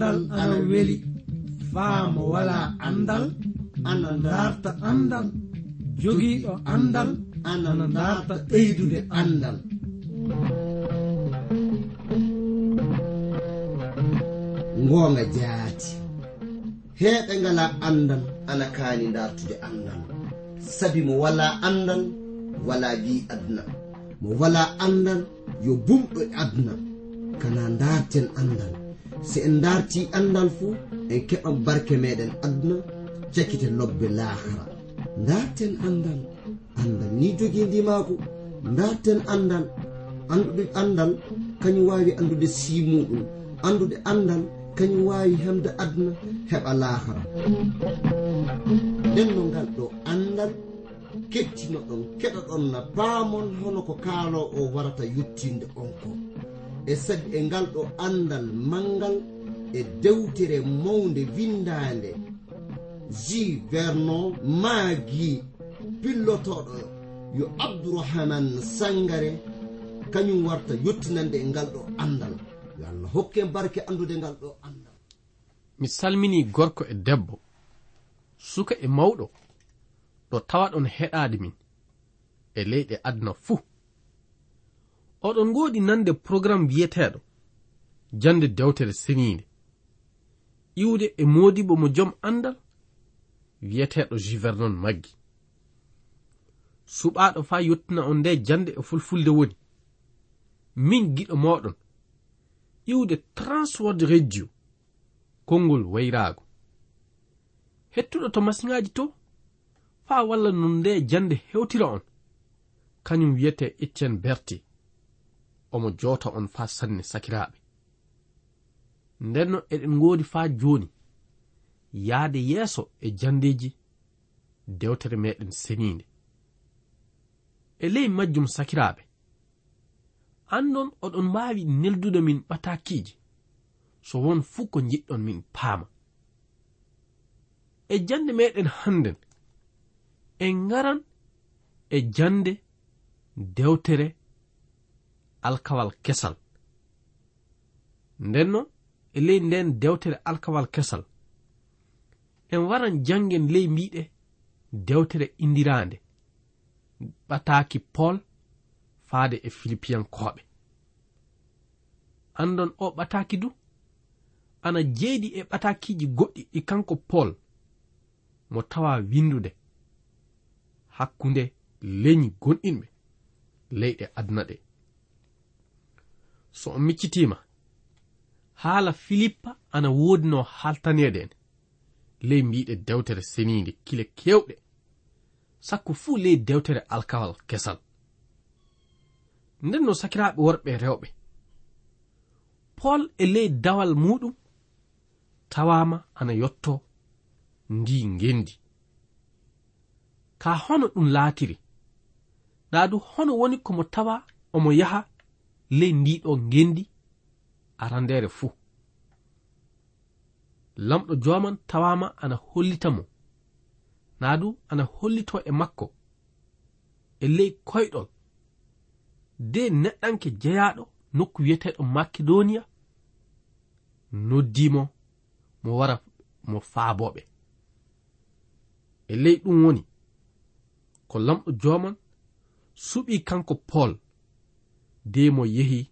andal ana weli. faamo wala andal. ana darta andal. Jogiiɗo andal. Ana darta ɓeydude andal. Ngoonga jaati. Heeɓe ngala andal ana kaani dartude andal. Sabi mo wala andal wala wi aduna. Mo wala andal yo bumɗo aduna. Kana darten andal. si en darti andal fuu en keɓan barke meɗen aduna jakkite lobbe lahara. Darten andal andal ni jogii ndimako darten andal andude andal kañum wawi andude simuɗum andude andal kañum wawi hemde aduna heɓa lahara. Nden no ngal ɗo andal kettino ɗon keɗa ɗon na baamon hono ko kaalo o warata yettinde on ko. e sag e ngal ɗo andal mangal e dewtere mawde windande ji vernon maagi pillotoɗo yo abdourahaman sangare kañum warta yettinande e ngal ɗo andal yo allah hokke barke andude ngal ɗo andal mi salmini gorko e debbo suka e mawɗo ɗo tawa ɗon heɗade min e leyɗe aduna fuu. oɗon ngoodi nande programme wiyeteɗo jande dewtere seniinde. Iwde e modibo mo jom andal wiyeteɗo juvernon maggi. Suɓaɗo faa yettina on nde jande e fulfulde woni. Min giɗo moɗon iwde transword radio konngol wayraago. Hettuɗo to masiŋaaji to faa walla non nde jande hewtira on. Kañum wiyete iccen berti omo jota on fa sanne sakiraɓe ndenno eɗen ngoodi faa joni yaade yeeso e jandeji dewtere meɗen seniinde. E ley majjum sakiraɓe andon oɗon mbawi neldude min ɓatakiji so won fuu ko jiɗɗon min paama. E jande meɗen hannden en ngaran e jande dewtere alkawal kesal. Ndenno e ley nden dewtere alkawal kesal. En waran jangen ley mbiɗe dewtere indirande. Ɓataaki pol faade e filipiyankoɓe andon o ɓataaki du? Ana jeeɗi e ɓatakiji goɗɗi ɗi kanko pol mo tawa windude hakkunde leñi gonɗinɓe leyɗe aduna ɗe. so on miccitima haala filippa ana woodino haltaneede en ley mbiɗe dewtere seniinde kile kewɗe sakko fuu ley dewtere alkawal kesal. Nden no sakiraaɓe worɓe rewɓe. Pol e ley dawal muɗum tawama ana yotto ndi ngendi. Ka hono ɗum laatiri. Ɗaadu hono woni komo tawa omo yaha ley ndiɗo ngendi arandere fuu. Lamɗo joman tawama ana hollita mo. Naa du ana hollito e makko e ley koyɗol. De neɗɗanke jeyaɗo nokku wiyeteɗo makedoniya noddimo mo wara mo faaboɓe e ley ɗum woni ko lamɗo joman suɓi kanko paul de mo yehi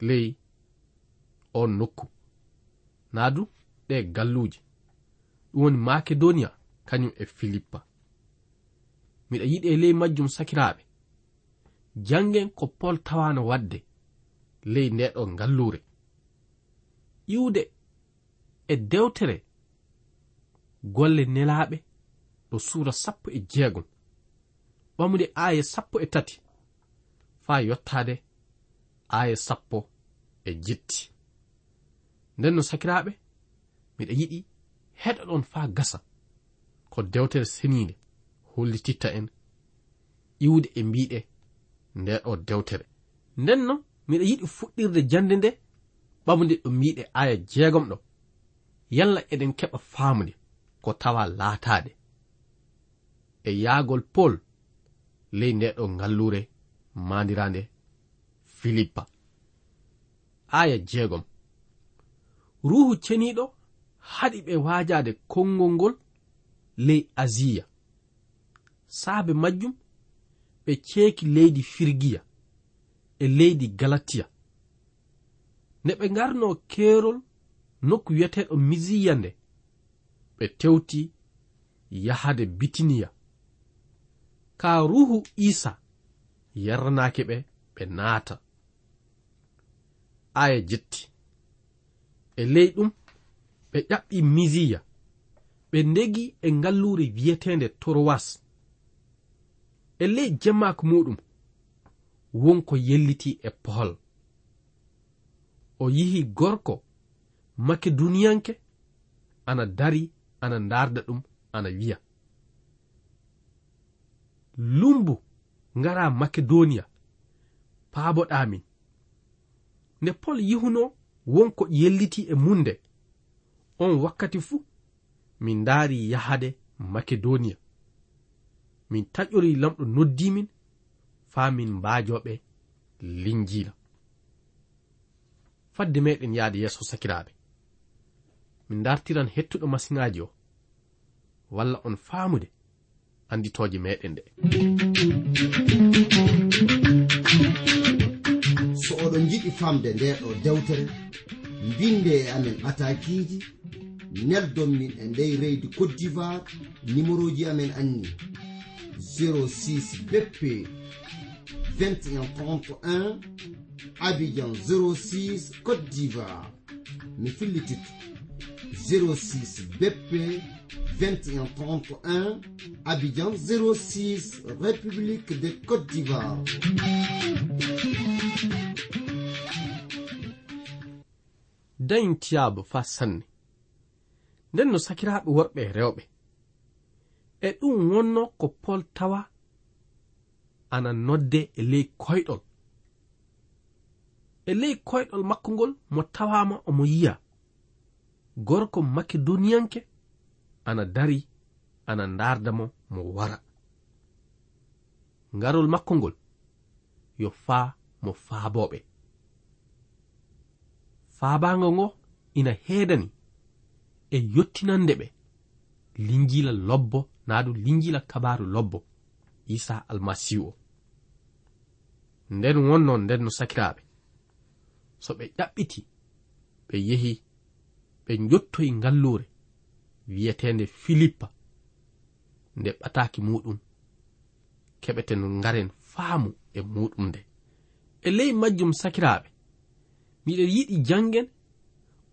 ley on nokku. Naa du ɗe galluuje ɗum woni makedoniya kañum e filippa. Miɗa yiɗi e ley majjum sakiraaɓe. Jangen ko pol tawano wadde ley ndeɗo ngallure iwde e dewtere golle nelaaɓe ɗo suura sappo e jeegom ɓamude aaya sappo e tati. faa yottaade aaya sappo e jetti nden no sakiraaɓe miɗa yiɗi heɗa ɗon faa gasa ko dewtere seniinde hollititta en. Iwde e mbiɗe nde ɗo dewtere. Nden no miɗa yiɗi fuɗɗirde jande nde ɓamde ɗo mbiɗe aya jeegom ɗo. Yalla eɗen keɓa faamude ko tawa laataade. E yaagol pol ley nde ɗo ngallure. mandirande filippa. Aya jeegom. Ruhu ceniɗo haɗi ɓe waajade konngol ngol ley asiya saabe majjum ɓe ceeki leydi firgiya e leydi galatiya. Nde ɓe ngarno keerol nokku wiyeteɗo misiya nde ɓe tewti yahade bitiniya. Ka ruhu isa yarnaaki ɓe ɓe naata. Aya jetti. E ley ɗum ɓe ƴaɓɓi misiya ɓe ndegi e ngalluure wiyetende torowas e ley jemmaako muɗum wonko yelliti e pohol. O yihi gorko makeduniyanke ana dari ana ndaarda ɗum ana wiya. Lumbu ngara makedoniya paaboɗamin nde pol yihuno wonko yelliti e munde. On wakkati fuu min ndaari yahade makedoniya min taƴori lamɗo noddimin faa min mbaajoɓe linjila fadde meɗen yahde yeeso sakiraaɓe. Min dartiran hettuɗo masiŋaaji o. Walla on faamude annditooje meɗen ɗe jiɗi famde nde ɗo dewtere. Mbinde e amen atakiji. Neldon min e ndey reydi côte d'ivoire. Numéroji amen anni. 06 bp 2131 abidjan 06 côte d'ivoire. Mi fillititto 06 bp 2131 abidjan 06 république de côte d'ivoire dañtiyaaɓe faa sanne. Nden no sakiraaɓe worɓe e rewɓe. E ɗum wonno ko pol tawa ana nodde e ley koyɗol. E ley koyɗol makko ngol mo tawama omo yiya. Gorko makedoniyanke ana dari ana ndardamo mo wara. Ngarol makko ngol yo faa mo faaboɓe faabaango ngo ina heedani e yottinande ɓe linjila lobbo naa ɗum linjila kabaru lobbo isa almasihu o. Nden wonnon nden no sakiraaɓe. So ɓe ƴaɓɓiti ɓe yehi ɓe jottoyi ngalluure wiyeteende filippa nde ɓataaki muɗum keɓeten ngaren faamu e muɗum nde. E ley majjum sakiraaɓe miɗen yiɗi jangen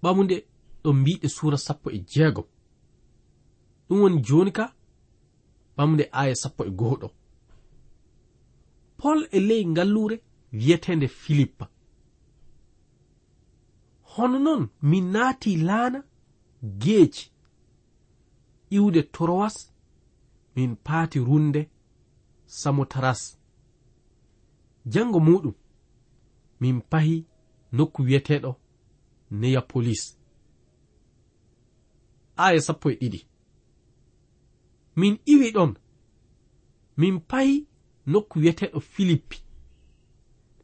ɓamude ɗo mbiɗe suura sappo e jeego ɗum woni joni ka ɓamde aya sappo e goho ɗo pol e ley ngallure wiyetende filippa. Hono noon min naati laana geeci. Iwde torowas min paati runde samotaras. Jango muɗum min pahi nokku wiyeteɗo neyapolis aya sappo e ɗiɗi. Min iwi ɗon min payi nokku wiyeteɗo filippi.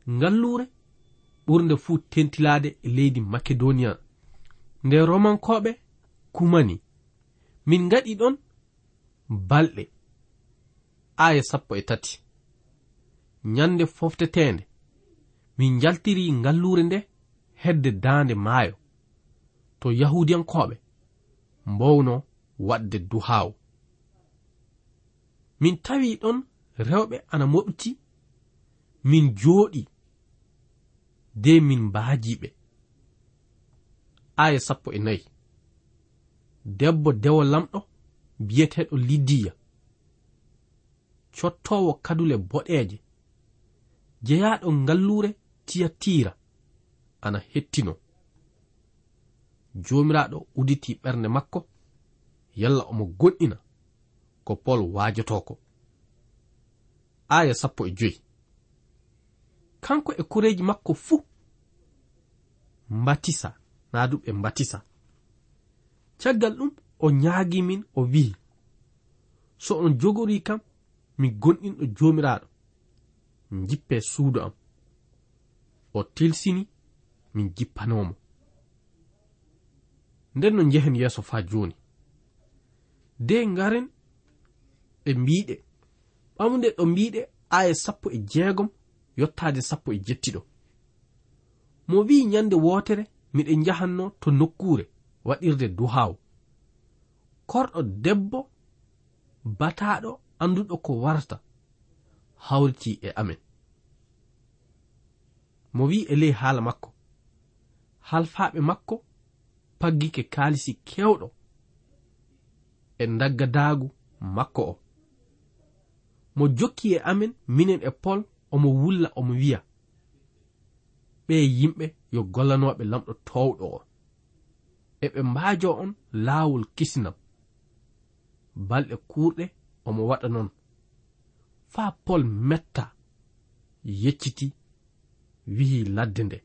Ngallure ɓurde fuu tentilade e leydi makedoniya. Nde romankoɓe kumani min ngaɗi ɗon balɗe. Aya sappo e tati. Nyande foftetende min jaltiri ngallure nde hedde daande maayo. To yahudiyankoɓe mbowno wadde duhaawo min tawi ɗon rewɓe ana moɓti min jooɗi de min mbaajiɓe aya sappo e nayi. Debbo dewo lamɗo biyeteɗo liddiya cottowo kadule boɗeeje. Jeyaɗo ngallure tiyatira ana hettino. Joomiraaɗo uditi ɓernde makko yalla omo goɗɗina ko pol waajotoko aya sappo e joyi. Kanko e koreeji makko fuu mbatisa naa du ɓe mbatisa. Caggal ɗum o ñaagi min o wi'i. So on jogori kam mi gonɗinɗo joomiraaɗo jippe suudu am. o tilsini min jippanomo. Nden no njehen yeeso faa jooni. De ngaren ɓe mbiɗe ɓamde ɗo mbiɗe aya sappo e jeegom yottaade sappo e jettiɗo. Mo wi'i nyannde wootere miɗen njahanno to nokkuure waɗirde duhaaw. Korɗo debbo bataaɗo annduɗo ko warata hawriti e amen. mo wi e ley haala makko. Halfaaɓe makko paggike kaalisi kewɗo e daggadaagu makko o. Mo jokki e amen minen e pol omo wulla omo wiya ɓe yimɓe yo gollanoɓe lamɗo towɗo o. Eɓe mbaajo on laawol kisinam balɗe kuurɗe omo waɗa noon. Faa pol metta yecciti wihi ladde nde.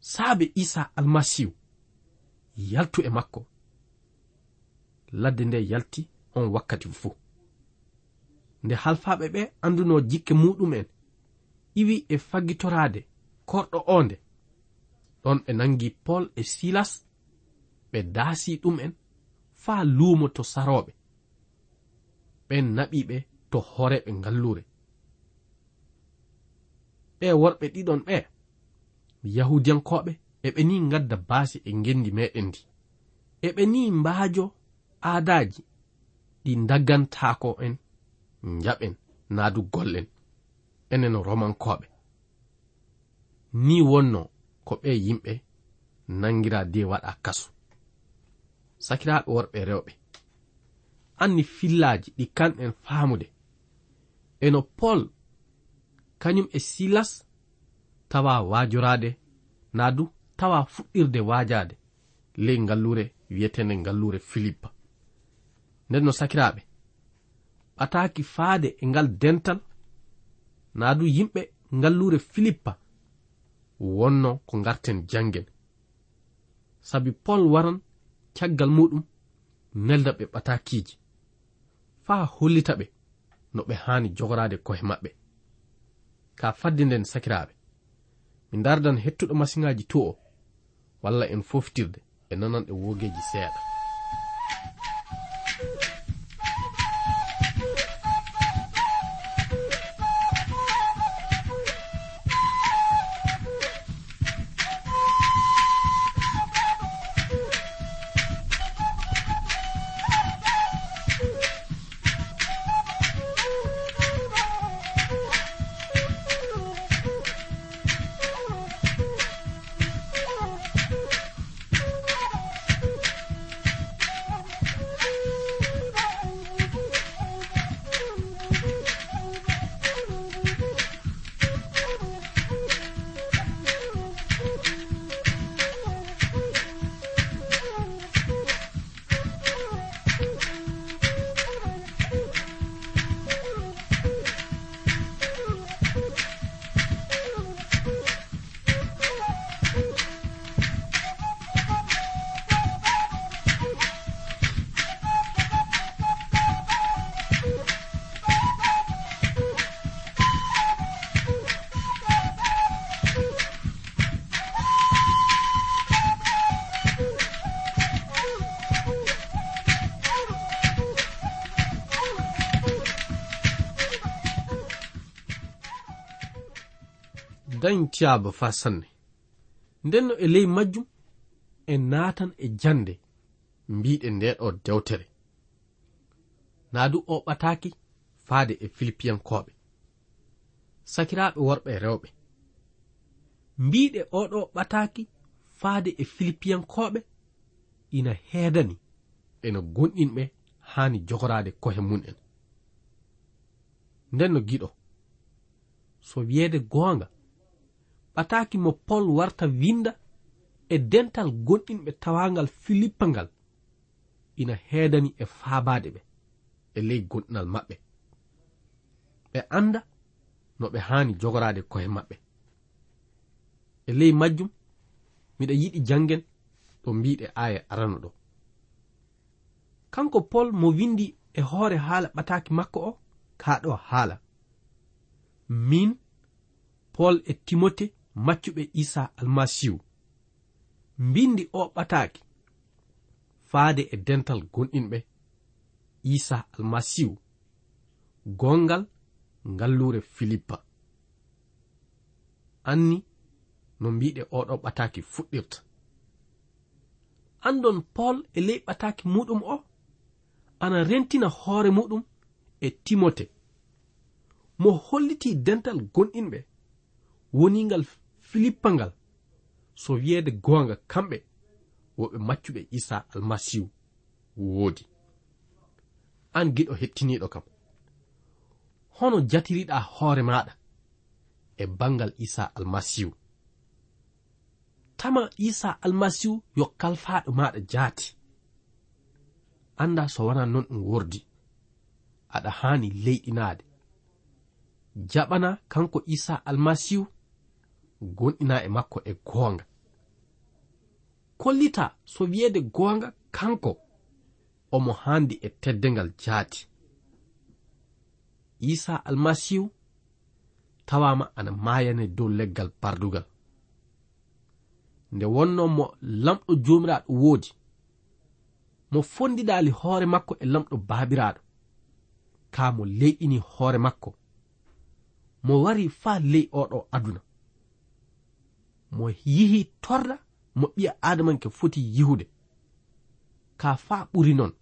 Saabe isa almasihu yaltu e makko. Ladde nde yalti on wakkati fuu nde halfaɓe ɓe anduno jikke muɗum'en iwi e fagitoraade korɗo onde ɗon ɓe nangi pol e silas ɓe daasi ɗum'en faa luumo to sarooɓe. Ɓen naɓiɓe to horeɓe ngallure. ɓe worɓe ɗiɗon ɓe yahudiyankoɓe eɓe ni gadda baasi e gendi meɗen ndi. Eɓe ni mbaajo aadaji ɗi daggantaako en jaɓen naadu gollen enen romankoɓe. Ni wonno ko ɓe yimɓe nangira de waɗa kasu. Sakiraaɓe worɓe rewɓe anni fillaji ɗi kanɗen faamude. Eno pol kañum e silas tawa waajoraade na du tawa fuɗɗirde waajaade ley ngallure wiyetende ngallure filippa nden no sakiraaɓe ɓataaki faade e ngal dental na du yimɓe ngallure filippa wonno ko ngarten janngen. Sabi pol waran caggal muɗum nelda ɓe ɓatakiiji faa hollita ɓe no ɓe haani jogoraade kohe maɓɓe. ka faddinden sakiraaɓe. Min dardan hettuɗo masiŋaji to o walla en foftirde e nananɗe e seeɗa. dañcaaba faa sanne nden no e ley majjum en naatan e jande mbiɗen ndeɗo dewtere. Naa du o ɓataaki faade e filipiyankoɓe sakiraaɓe worɓe e rewɓe. Mbiɗe oɗo ɓataaki faade e filipiyankoɓe ina heedani eno gonɗinɓe haani jogoraade kohe mun'en. Nden no giɗo so wiyeede goonga ɗaɓɓataki mo pol warta winda e dental gonɗinɓe tawangal filippa ngal. Ina heedani e faabade ɓe e ley gonɗinal maɓɓe. Ɓe anda no ɓe haani jogorade koye maɓɓe. E ley majjum miɗa yiɗi janngen ɗo mbiɗe aya arano ɗo. Kanko pol mo windi e hoore haala ɓataki makko o kaɗo haala. Min pol e timote maccuɓe isa almasihu. Mbindi o ɓataaki faade e dental gonɗinɓe. Isa almasihu gongal ngallure filippa. Anni no mbiɗe oɗo ɓataki fuɗɗirta. Andon paul e ley ɓataki muɗum o ana rentina hoore muɗum e timote. Mo holliti dental gonɗinɓe woningal filippa ngal so wiyeede goonga kamɓe woɓe maccuɓe isa almasihu woodi. An giɗo hettiniiɗo kam. Hono jatiriɗa hoore maɗa e bangal isa almasihu. Tama isa almasihu yo kalfaɗo maɗa jaati. Anda so wona non ɗum wordi aɗa haani leyɗinaade. Jaɓana kanko isa almasihu gonɗina e makko e goonga. Kollita so wiyeede goonga kanko omo haandi e teddengal jaati. Isa almasihu tawama ana maayane dow leggal bardugal. Nde wonno mo lamɗo joomiraaɗo woodi mo fondiɗaali hoore makko e lamɗo baabiraaɗo. Kaa mo leyɗini hoore makko mo wari faa ley oɗo aduna. mo yihi torra mo ɓiya adamanke foti yihude. Ka faa ɓuri noon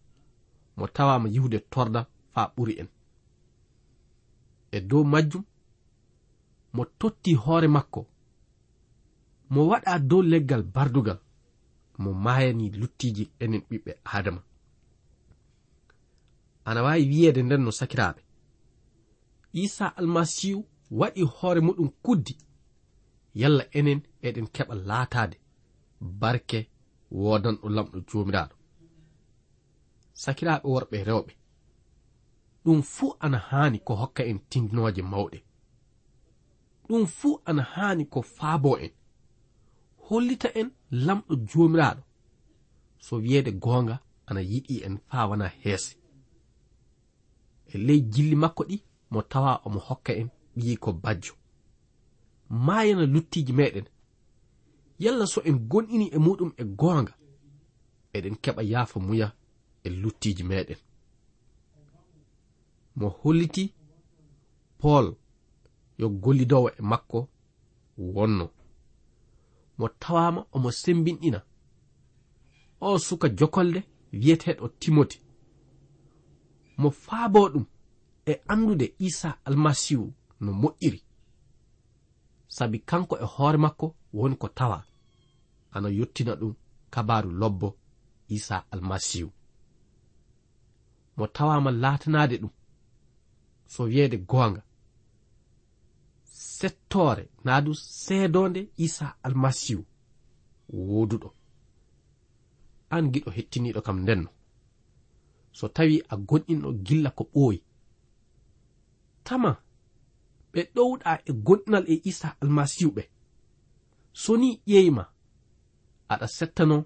mo tawama yihude torda faa ɓuri en. E dow majjum mo totti hoore makko mo waɗa dow leggal bardugal mo mayani luttiji enen ɓiɓɓe adama ana wawi wiyeede nden no sakiraɓe isa almasihu waɗi hoore muɗum kuddi. yalla enen eɗen keɓa laataade. Barke wodanɗo lamɗo joomiraaɗo. Sakiraaɓe worɓe rewɓe ɗum fuu ana haani ko hokka en tinndinooje mawɗe. Ɗum fuu ana haani ko faabo en. Hollita en lamɗo joomiraaɗo. So wiyeede goonga ana yiɗi en faa wana heese. E ley jilli makko ɗi mo tawa omo hokka en ɓiyi ko bajjo. maayana luttiiji meɗen. Yalla so en gonɗini e muɗum e goonga eɗen keɓa yaafa muya e luttiiji meɗen. Mo holliti paul yo gollidowo e makko wonno. Mo tawama omo sembinɗina o suka jokolde wiyeteɗo timoti. Mo faabo ɗum e andude isa almasihu no moƴƴiri. sabi kanko e hoore makko woni ko tawa. Ana yottina ɗum kabaru lobbo isa almasihu. Mo tawama latanade ɗum so wiyeede goonga. Settore naa du seedonde isa almasihu woduɗo an giɗo hettiniɗo kam ndenno. So tawi a gonɗinɗo gilla ko ɓooyi. Tama ɓe ɗowɗa e gonɗinal e isa almasihu ɓe. So ni ƴeewima aɗa settano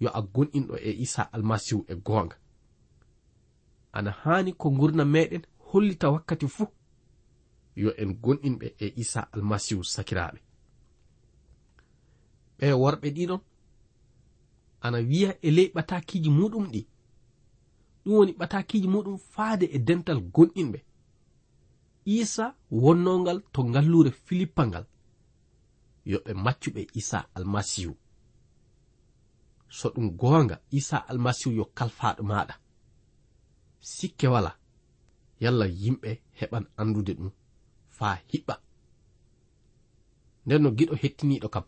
yo a gonɗinɗo e isa almasihu e goonga. Ana haani ko gurna meɗen hollita wakkati fuu yo en gonɗinɓe e isa almasihu sakiraaɓe. Ɓe worɓe ɗiɗon ana wiya e ley ɓatakiji muɗum ɗi. Ɗum woni ɓatakiji muɗum faade e dental gonɗinɓe. isa wonnongal to ngallure filippa ngal. Yoɓe maccuɓe isa almasihu. So ɗum goonga isa almasihu yo kalfaɗo maɗa sikke wala yalla yimɓe heɓan andude ɗum faa hiɓɓa. Nden no giɗo hettiniɗo kam.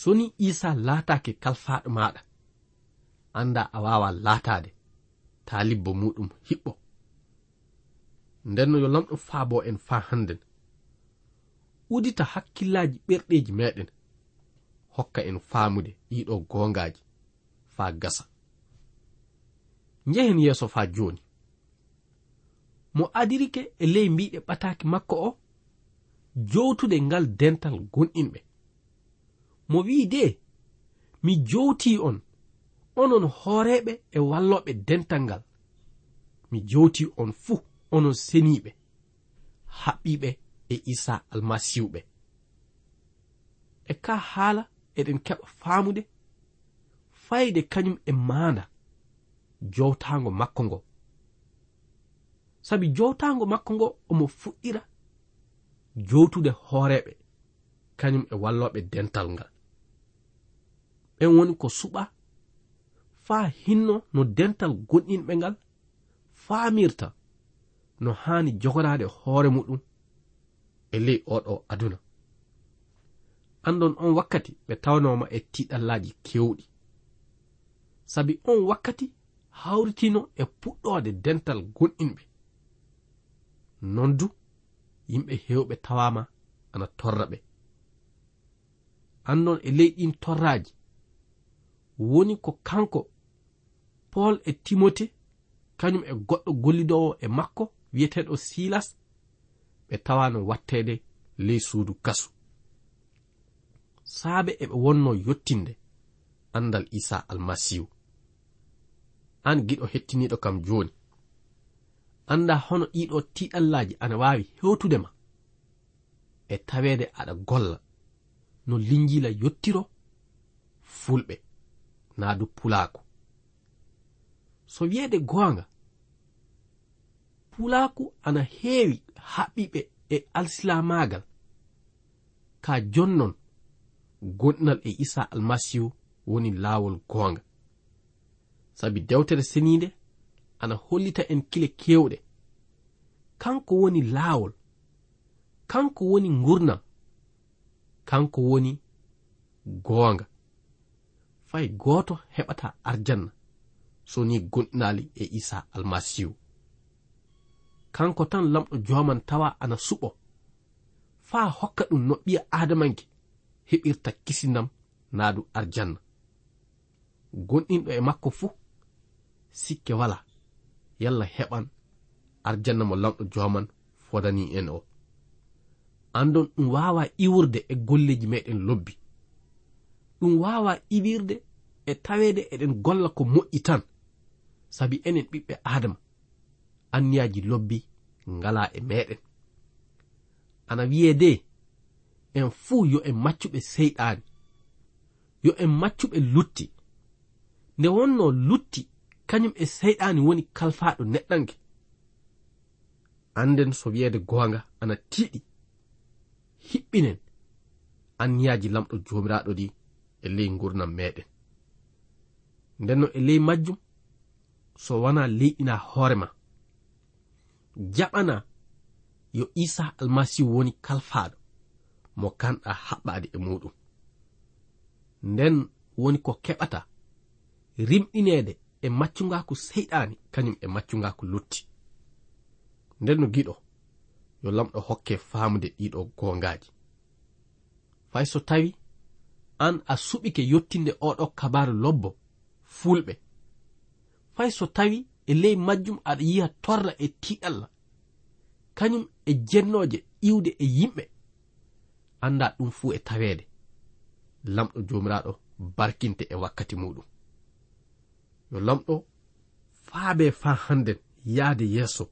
So ni isa laatake kalfaɗo maɗa anda a wawa laatade taalibbo muɗum hiɓɓo. nden no yo lamɗo faabo en faa hannden. Udita hakkillaji ɓerɗeji meɗen hokka en faamude ɗiɗo gongaji faa gasa. Njehen yeeso faa jooni. Mo adirike e ley mbiɗe ɓataaki makko o jowtude ngal dental gonɗinɓe. Mo wi'i de mi jowti on onon hooreɓe e walloɓe dental ngal. Mi jowti on fuu. onon seniɓe haɓɓiɓe e isa almasihuɓe e ka haala eɗen keɓa faamude fayde kañum e maanda jowtaango makko ngo. Sabi jowtaango makko ngo omo fuɗɗira jowtude hooreɓe kañum e walloɓe dental ngal. Ɓen woni ko suɓa faa hinno no dental gonɗinɓe ngal faamirta. no haani jogoraade hoore muɗum e ley oɗo aduna. Anɗon on wakkati ɓe tawnoma e tiɗallaji kewɗi sabi on wakkati hawritino e puɗɗode dental gonɗinɓe. Non du yimɓe hewɓe tawama ana torra ɓe. Annon e ley ɗin torraji woni ko kanko paul e timote kañum e goɗɗo gollidowo e makko wiyeteɗo silas ɓe tawano wattede ley suudu kasu. Saabe eɓe wonno yottinde andal isa almasihu an giɗo hettiniɗo kam joni anda hono ɗiɗo tiɗallaji ana wawi hewtude ma. E tawede aɗa golla. No linjila yottiro fulɓe naa du pulaako so wiyeede goonga pulaku ana heewi haɓɓiɓe e alsilamagal ka jonnon gonɗinal e isa almasihu woni laawol goonga. Sabi dewtere seniinde ana hollita en kile keewɗe. Kanko woni laawol kanko woni ngurnam kanko woni goonga. Fay gooto heɓata arjanna. So ni gonɗinali e isa almasihu kanko tan lamɗo joman tawa ana suɓo. Faa hokka ɗum no ɓiya adamanke heɓirta kisinam naadu arjanna gonɗinɗo e makko fuu sikke wala yalla heɓan arjanna mo lamɗo joman fodani en o. Andon ɗum wawa iwurde e golleji meɗen lobbi. Ɗum wawa iwirde e tawede eɗen golla ko moƴƴi tan. Sabi enen ɓiɓɓe adama anniyaji lobbi ngala e meɗen. Ana wiye de en fuu yo en maccuɓe seyɗaani yo en maccuɓe lutti. Nde wonno lutti kañum e seyɗaani woni kalfaaɗo neɗɗanke anden so wiyeede goonga ana tiiɗi hiɓɓinen anniyaji lamɗo joomiraaɗo ɗi e ley ngurnam meɗen. Ndenno e ley majjum so wona leyɗina hoore maa jaɓana yo isa almasihu woni kalfaɗo mo kanɗa haɓɓade e muɗum. Nden woni ko keɓata rimɗinede e maccugaku seyɗani kañum e maccugaku lutti. Nden no giɗo yo lamɗo hokke famude ɗiɗo gongaji. Fay so tawi an a suɓike yottinde oɗo kabaru lobbo fulɓe. Fay so tawi e ley majjum aɗa yiya torra e tiɗalla kañum e jennoje iwde e yimɓe anda ɗum fuu e tawede lamɗo jomiraɗo barkinte e wakkati muɗum. Yo lamɗo faabe fa hannden yahde yeeso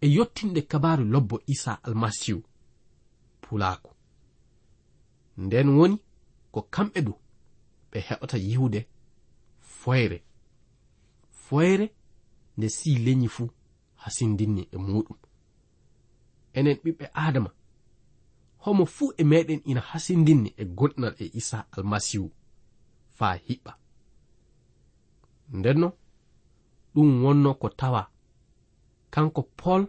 e yottinde kabaru lobbo isa almasihu pulaako nden woni ko kamɓe du ɓe heɓata yiwde foyre. Foyre nde si leñi fuu hasindinni e muɗum. Enen ɓiɓɓe adama homo fuu e meɗen ina hasindinni e gonɗinal e isa almasihu faa hiɓɓa. Ndenno ɗum wonno ko tawa kanko pol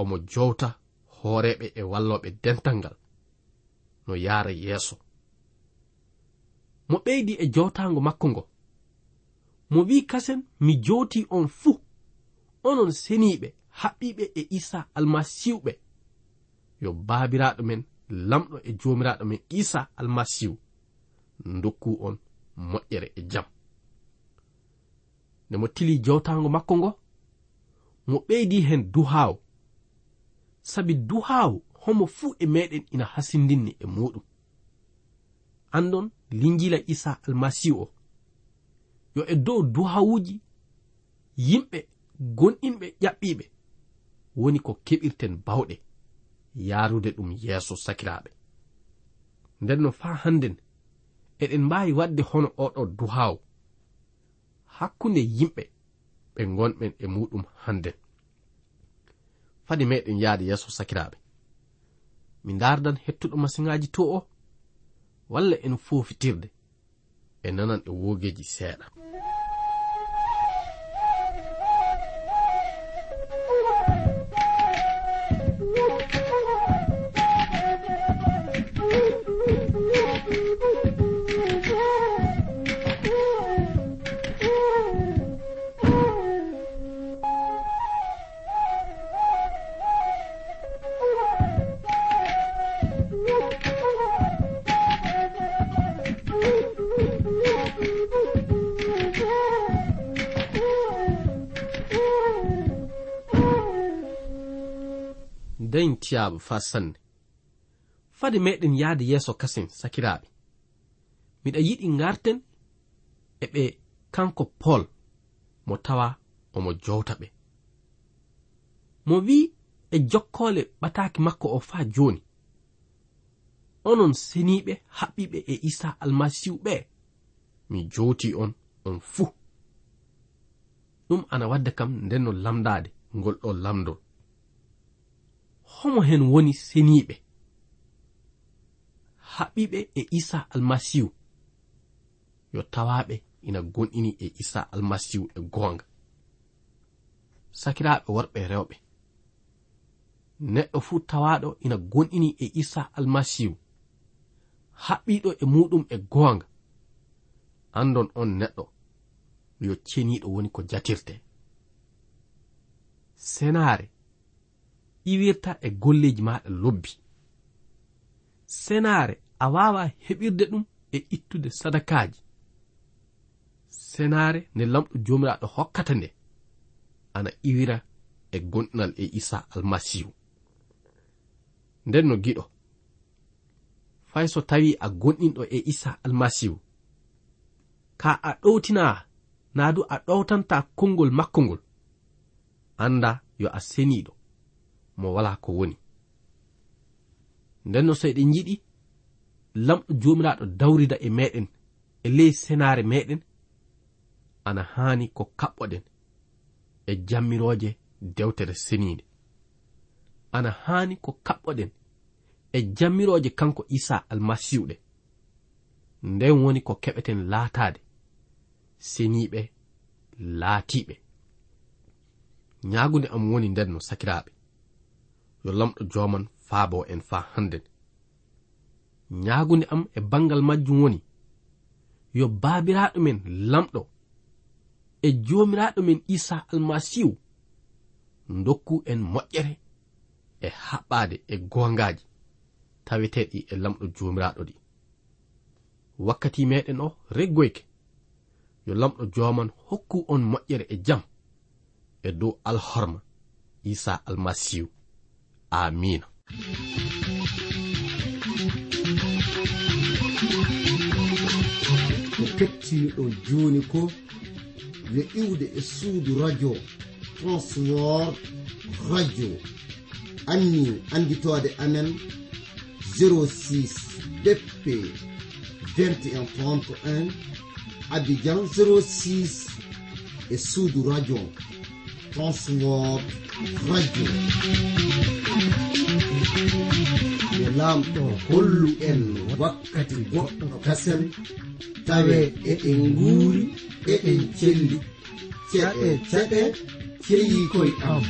omo jowta hooreɓe e walloɓe dental ngal no yaara yeeso. Mo ɓeydi e jowtaango makko ngo mo wi kasen mi jooti on fuu. Onon seniɓe haɓɓiɓe e isa almasihuɓe yo baabiraaɗo men lamɗo e jomiraɗo men isa almasihu dokku on moƴƴere e jam. Nde mo tili jawtaango makko ngo mo ɓeydi hen duhaw sabi duhaw homo fuu e meɗen ina hasindinni e muɗum andon linjila isa almasihu o. yo e dow duhawuji yimɓe gonɗinɓe ƴaɓɓiɓe woni ko keɓirten bawɗe yarude ɗum yeeso sakiraɓe nden no faa hannden eɗen mbaawi waɗde hono oɗo duhaawo hakkunde yimɓe ɓe gonɓen e muɗum hannden. Fadi meɗen yahde yeeso sakiraɓe mi ndaardan hettuɗo masiŋaaji to o walla en fofitirde e nanan e wogeji seeɗa. tiyaɓe fa sanne. Fade meɗen yahde yeeso kasen sakiraɓe miɗa yiɗi garten e ɓe kanko pol mo tawa omo jowta ɓe. Mo wi e jokkole ɓataki makko o fa joni onon seniɓe haɓɓiɓe e isa almasihu ɓe mi jooti on on fuu. Ɗum ana wadda kam nden no lamdaade ngol ɗo lamdol homo hen woni seniiɓe. Haɓiɓe e isa almasihu. Yo tawaɓe ina gonɗini e isa almasihu e goonga. Sakiraɓe worɓe rewɓe. Neɗɗo fuu tawaɗo ina gonɗini e isa almasihu. Haɓɓiɗo e muɗum e goonga. Andon on neɗɗo yo ceniɗo woni ko jatirte. Senaare. iwirta e golleji maɗa lobbi. Senare a wawa heɓirde ɗum e ittude sadakaji senare nde lamɗo jomiraɗo hokkata nde ana iwira e gonɗinal e isa almasihu. Nden no giɗo fay so tawi a gonɗinɗo e isa almasihu ka a ɗowtina na du a ɗowtanta konngol makko ngol anda yo a seniɗo mo wala ko woni. Nden no so eɗen yiɗi lamɗo jomiraɗo dawrida e meɗen e ley senare meɗen ana hani ko kaɓɓoɗen e jammiroje dewtere senide ana hani ko kaɓɓoɗen e jammiroje kanko isaa almasiiwɗe nden woni ko keɓeten laatade seniɓe laatiɓe ñagude am woni nden no sakiraaɓe. yo lamɗo joman faabo en faa hannde. Ñaagunde am e bangal majjum woni yo baabiraaɗo men lamɗo e joomiraaɗo men isa almasihu dokku en moƴƴere e haɓɓaade e goongaaji taweteeɗi e lamɗo joomiraaɗo ɗi. Wakkati meɗen o reggoyke yo lamɗo jooman hokku on moƴƴere e jam e dow alhorma isa almasihu amina ko kettiniɗo joni ko yo iwde e suudu radio. Transwor radio. Anni anditode amen 06 dp 2131 abidjan 06 e suudu radio. Transwor radio lamɗo hollu en wakkati goɗɗo kasen tawe eɗen nguuri eɗen celli. Ceɗe ceɗe ceyi koye am.